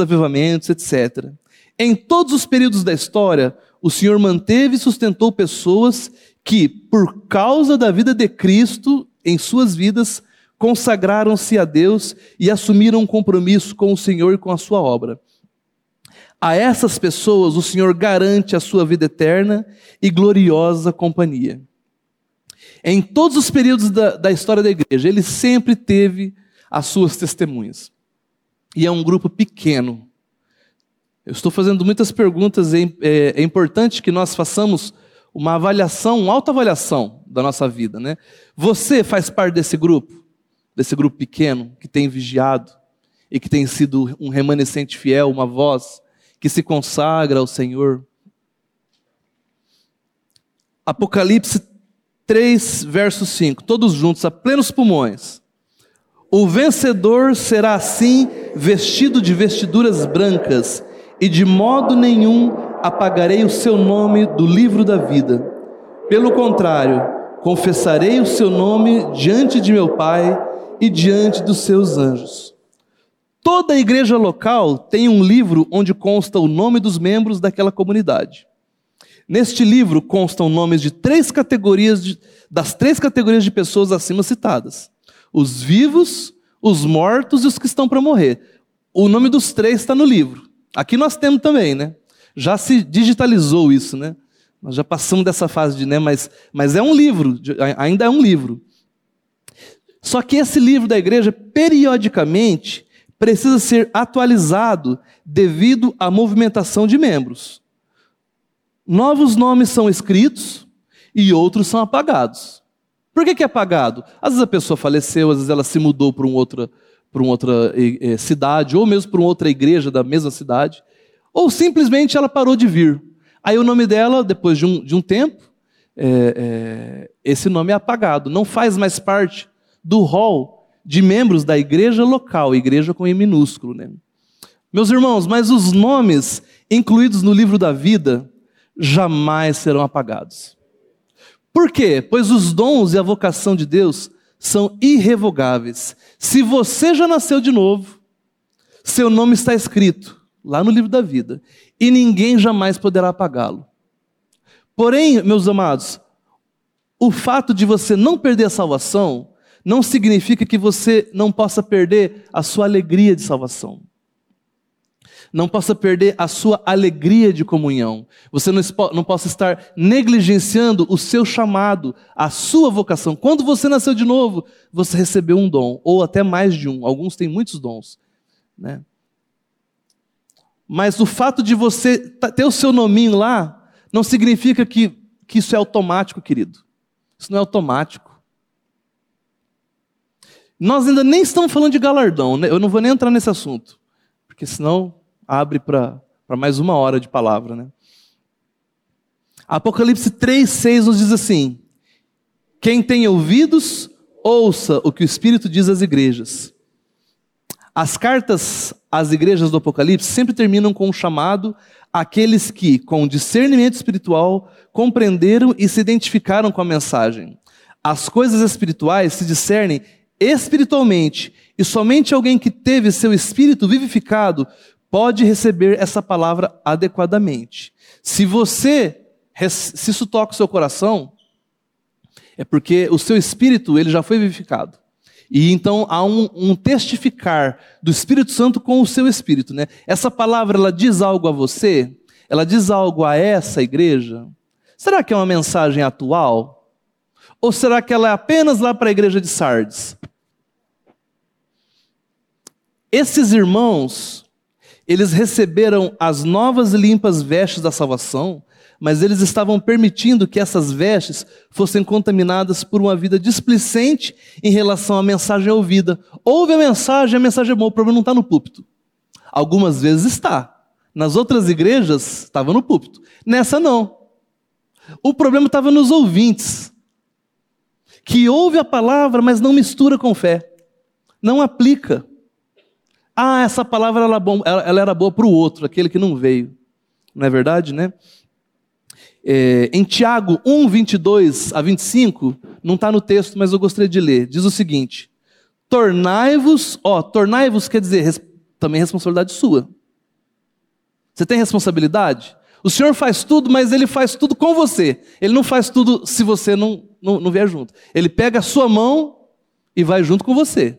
avivamentos, etc. Em todos os períodos da história, o Senhor manteve e sustentou pessoas que, por causa da vida de Cristo em suas vidas, consagraram-se a Deus e assumiram um compromisso com o Senhor e com a sua obra. A essas pessoas o Senhor garante a sua vida eterna e gloriosa companhia. Em todos os períodos da, da história da igreja, ele sempre teve as suas testemunhas. E é um grupo pequeno. Eu estou fazendo muitas perguntas, é, é, é importante que nós façamos uma avaliação, uma autoavaliação da nossa vida. Né? Você faz parte desse grupo? Desse grupo pequeno que tem vigiado e que tem sido um remanescente fiel, uma voz que se consagra ao Senhor. Apocalipse 3, verso 5, todos juntos, a plenos pulmões. O vencedor será assim vestido de vestiduras brancas, e de modo nenhum apagarei o seu nome do livro da vida. Pelo contrário, confessarei o seu nome diante de meu Pai e diante dos seus anjos. Toda igreja local tem um livro onde consta o nome dos membros daquela comunidade. Neste livro constam nomes de três categorias de, das três categorias de pessoas acima citadas: os vivos, os mortos e os que estão para morrer. O nome dos três está no livro. Aqui nós temos também, né? Já se digitalizou isso, né? Nós já passamos dessa fase de, né? Mas, mas é um livro, ainda é um livro. Só que esse livro da igreja, periodicamente, precisa ser atualizado devido à movimentação de membros. Novos nomes são escritos e outros são apagados. Por que, que é apagado? Às vezes a pessoa faleceu, às vezes ela se mudou para um outro, para uma outra eh, cidade, ou mesmo para uma outra igreja da mesma cidade, ou simplesmente ela parou de vir. Aí o nome dela, depois de um, de um tempo, é, é, esse nome é apagado, não faz mais parte do rol de membros da igreja local, igreja com E minúsculo. Né? Meus irmãos, mas os nomes incluídos no livro da vida jamais serão apagados. Por quê? Pois os dons e a vocação de Deus são irrevogáveis. Se você já nasceu de novo, seu nome está escrito lá no livro da vida e ninguém jamais poderá apagá-lo. Porém, meus amados, o fato de você não perder a salvação não significa que você não possa perder a sua alegria de salvação não possa perder a sua alegria de comunhão. Você não, não possa estar negligenciando o seu chamado, a sua vocação. Quando você nasceu de novo, você recebeu um dom, ou até mais de um. Alguns têm muitos dons. Né? Mas o fato de você ter o seu nominho lá, não significa que, que isso é automático, querido. Isso não é automático. Nós ainda nem estamos falando de galardão, né? eu não vou nem entrar nesse assunto, porque senão abre para mais uma hora de palavra. Né? Apocalipse 3,6 nos diz assim: Quem tem ouvidos, ouça o que o Espírito diz às igrejas. As cartas às igrejas do Apocalipse sempre terminam com um chamado àqueles que, com discernimento espiritual, compreenderam e se identificaram com a mensagem. As coisas espirituais se discernem espiritualmente, e somente alguém que teve seu espírito vivificado pode receber essa palavra adequadamente. Se você, se isso toca o seu coração, é porque o seu espírito ele já foi vivificado. E então há um, um, testificar do Espírito Santo com o seu espírito, né? Essa palavra ela diz algo a você? Ela diz algo a essa igreja? Será que é uma mensagem atual? Ou será que ela é apenas lá para a igreja de Sardes? Esses irmãos, eles receberam as novas e limpas vestes da salvação, mas eles estavam permitindo que essas vestes fossem contaminadas por uma vida displicente em relação à mensagem ouvida. Ouve a mensagem, a mensagem é boa, o problema não está no púlpito. Algumas vezes está. Nas outras igrejas, estava no púlpito. Nessa, não. O problema estava nos ouvintes, que ouve a palavra, mas não mistura com fé, não aplica. Ah, essa palavra ela, ela era boa para o outro, aquele que não veio. Não é verdade, né? É, em Tiago 1, 22 a 25, não está no texto, mas eu gostaria de ler. Diz o seguinte: Tornai-vos, ó, tornai-vos quer dizer res, também responsabilidade sua. Você tem responsabilidade? O Senhor faz tudo, mas Ele faz tudo com você. Ele não faz tudo se você não, não, não vier junto. Ele pega a sua mão e vai junto com você.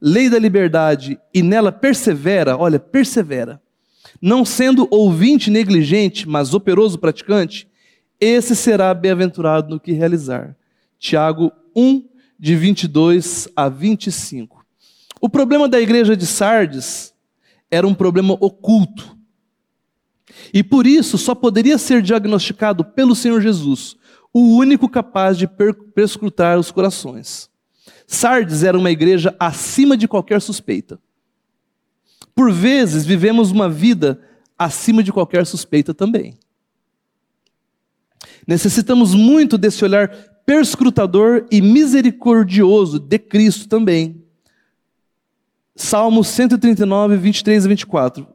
lei da liberdade e nela persevera, olha, persevera, não sendo ouvinte negligente, mas operoso praticante, esse será bem-aventurado no que realizar. Tiago 1, de 22 a 25. O problema da igreja de Sardes era um problema oculto. E por isso só poderia ser diagnosticado pelo Senhor Jesus, o único capaz de perscrutar os corações. Sardes era uma igreja acima de qualquer suspeita. Por vezes vivemos uma vida acima de qualquer suspeita também. Necessitamos muito desse olhar perscrutador e misericordioso de Cristo também. Salmo 139, 23 a 24.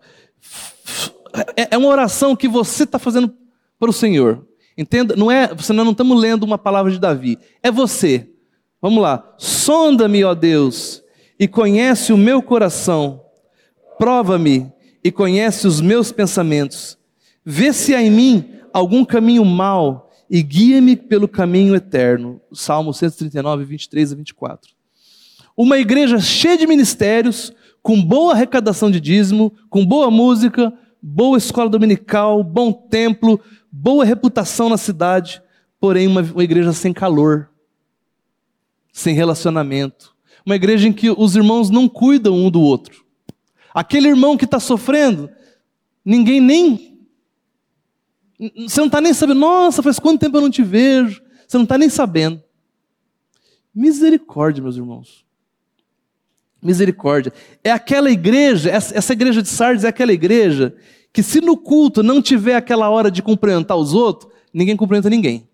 É, é uma oração que você está fazendo para o Senhor. Entenda? Não é, nós não estamos lendo uma palavra de Davi. É você. Vamos lá. Sonda-me, ó Deus, e conhece o meu coração. Prova-me e conhece os meus pensamentos. Vê se há em mim algum caminho mau e guia-me pelo caminho eterno. Salmo 139, 23 a 24. Uma igreja cheia de ministérios, com boa arrecadação de dízimo, com boa música, boa escola dominical, bom templo, boa reputação na cidade, porém uma, uma igreja sem calor, sem relacionamento. Uma igreja em que os irmãos não cuidam um do outro. Aquele irmão que está sofrendo, ninguém nem. Você não está nem sabendo, nossa, faz quanto tempo eu não te vejo. Você não está nem sabendo. Misericórdia, meus irmãos. Misericórdia. É aquela igreja, essa igreja de Sardes é aquela igreja que, se no culto não tiver aquela hora de cumprimentar os outros, ninguém cumprimenta ninguém.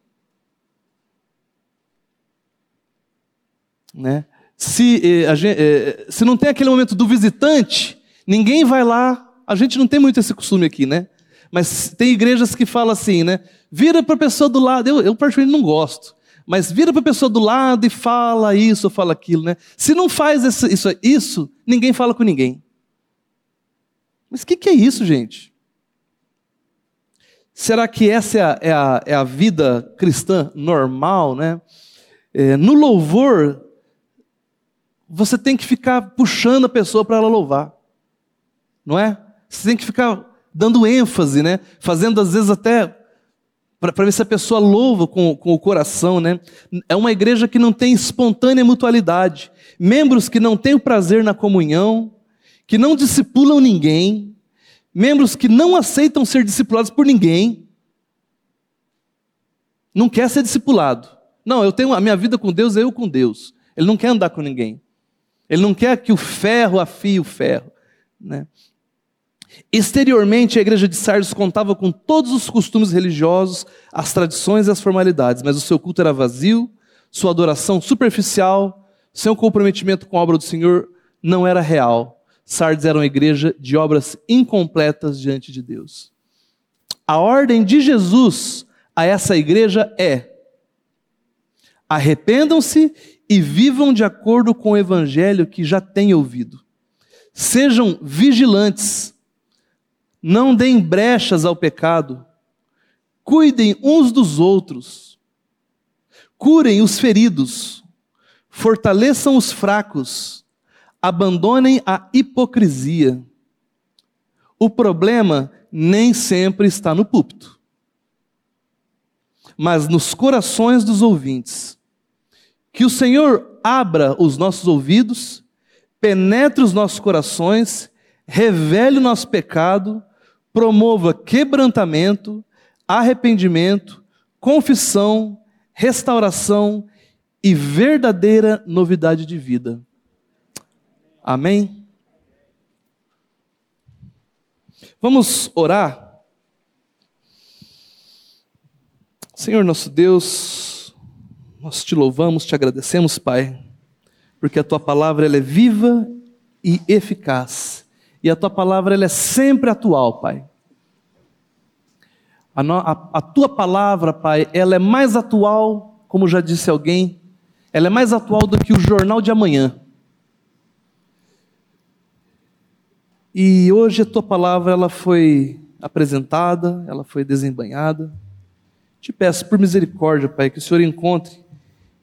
Né? Se, eh, gente, eh, se não tem aquele momento do visitante, ninguém vai lá. A gente não tem muito esse costume aqui, né? Mas tem igrejas que falam assim, né? Vira para a pessoa do lado. Eu, eu particularmente não gosto. Mas vira para a pessoa do lado e fala isso, fala aquilo, né? Se não faz isso, isso, isso ninguém fala com ninguém. Mas o que, que, é isso, gente? Será que essa é a, é a, é a vida cristã normal, né? É, no louvor, você tem que ficar puxando a pessoa para ela louvar, não é? Você tem que ficar dando ênfase, né? Fazendo às vezes até para ver se a pessoa louva com, com o coração, né? É uma igreja que não tem espontânea mutualidade, membros que não têm o prazer na comunhão, que não discipulam ninguém, membros que não aceitam ser discipulados por ninguém, não quer ser discipulado. Não, eu tenho a minha vida com Deus, eu com Deus. Ele não quer andar com ninguém. Ele não quer que o ferro afie o ferro, né? Exteriormente, a igreja de Sardes contava com todos os costumes religiosos, as tradições e as formalidades, mas o seu culto era vazio, sua adoração superficial, seu comprometimento com a obra do Senhor não era real. Sardes era uma igreja de obras incompletas diante de Deus. A ordem de Jesus a essa igreja é: arrependam-se e vivam de acordo com o evangelho que já têm ouvido. Sejam vigilantes não deem brechas ao pecado, cuidem uns dos outros, curem os feridos, fortaleçam os fracos, abandonem a hipocrisia. O problema nem sempre está no púlpito, mas nos corações dos ouvintes. Que o Senhor abra os nossos ouvidos, penetre os nossos corações, revele o nosso pecado promova quebrantamento, arrependimento, confissão, restauração e verdadeira novidade de vida. Amém? Vamos orar? Senhor nosso Deus, nós te louvamos, te agradecemos, Pai, porque a tua palavra ela é viva e eficaz e a tua palavra ela é sempre atual, Pai. A, no, a, a, tua palavra, Pai, ela é mais atual, como já disse alguém, ela é mais atual do que o jornal de amanhã. E hoje a tua palavra ela foi apresentada, ela foi desembanhada. Te peço por misericórdia, Pai, que o Senhor encontre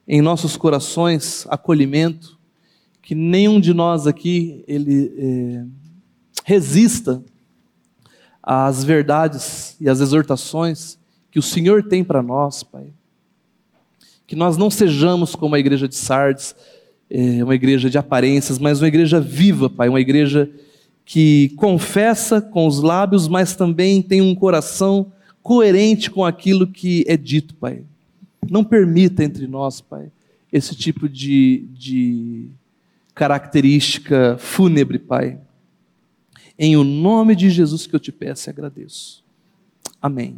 em nossos corações acolhimento, que nenhum de nós aqui ele é, resista às verdades e às exortações que o Senhor tem para nós, Pai. Que nós não sejamos como a igreja de Sardes, é, uma igreja de aparências, mas uma igreja viva, Pai, uma igreja que confessa com os lábios, mas também tem um coração coerente com aquilo que é dito, Pai. Não permita entre nós, Pai, esse tipo de, de característica fúnebre, Pai. Em o nome de Jesus que eu te peço e agradeço. Amém.